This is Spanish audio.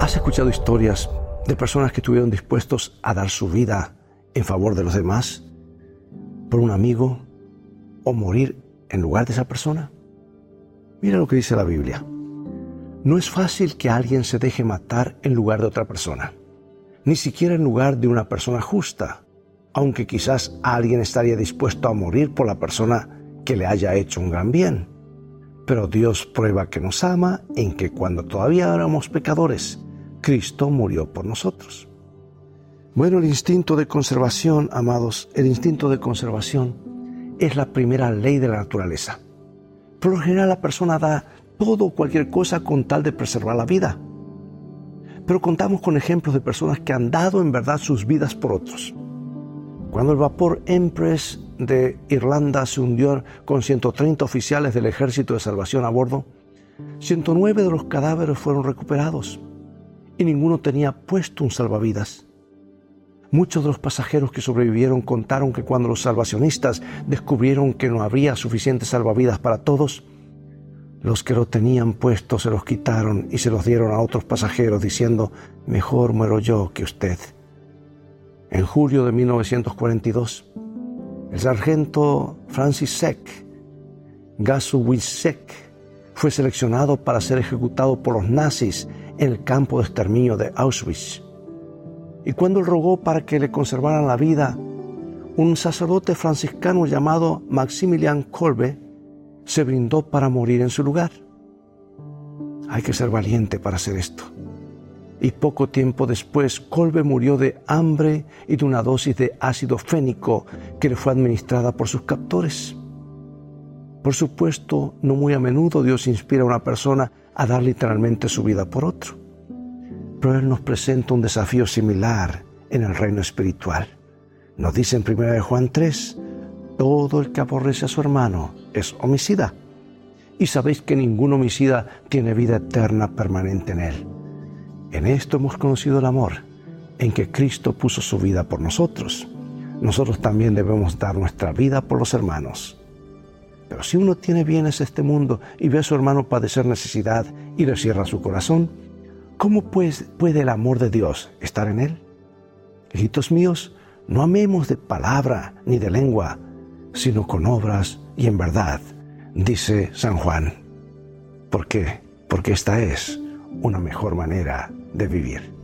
¿Has escuchado historias de personas que estuvieron dispuestos a dar su vida en favor de los demás, por un amigo, o morir en lugar de esa persona? Mira lo que dice la Biblia. No es fácil que alguien se deje matar en lugar de otra persona, ni siquiera en lugar de una persona justa, aunque quizás alguien estaría dispuesto a morir por la persona que le haya hecho un gran bien. Pero Dios prueba que nos ama en que cuando todavía éramos pecadores, Cristo murió por nosotros. Bueno, el instinto de conservación, amados, el instinto de conservación es la primera ley de la naturaleza. Por lo general la persona da todo o cualquier cosa con tal de preservar la vida. Pero contamos con ejemplos de personas que han dado en verdad sus vidas por otros. Cuando el vapor Empress de Irlanda se hundió con 130 oficiales del Ejército de Salvación a bordo, 109 de los cadáveres fueron recuperados y ninguno tenía puesto un salvavidas. Muchos de los pasajeros que sobrevivieron contaron que cuando los salvacionistas descubrieron que no habría suficientes salvavidas para todos, los que lo tenían puesto se los quitaron y se los dieron a otros pasajeros diciendo, mejor muero yo que usted. En julio de 1942, el sargento Francis Seck, Seck, fue seleccionado para ser ejecutado por los nazis en el campo de exterminio de Auschwitz. Y cuando él rogó para que le conservaran la vida, un sacerdote franciscano llamado Maximilian Kolbe se brindó para morir en su lugar. Hay que ser valiente para hacer esto. Y poco tiempo después, Kolbe murió de hambre y de una dosis de ácido fénico que le fue administrada por sus captores. Por supuesto, no muy a menudo Dios inspira a una persona a dar literalmente su vida por otro. Pero Él nos presenta un desafío similar en el reino espiritual. Nos dice en 1 Juan 3, todo el que aborrece a su hermano es homicida. Y sabéis que ningún homicida tiene vida eterna permanente en él. En esto hemos conocido el amor, en que Cristo puso su vida por nosotros. Nosotros también debemos dar nuestra vida por los hermanos. Pero si uno tiene bienes este mundo y ve a su hermano padecer necesidad y le cierra su corazón, ¿cómo pues puede el amor de Dios estar en él? Hijitos míos, no amemos de palabra ni de lengua, sino con obras y en verdad, dice San Juan. ¿Por qué? Porque esta es una mejor manera de vivir.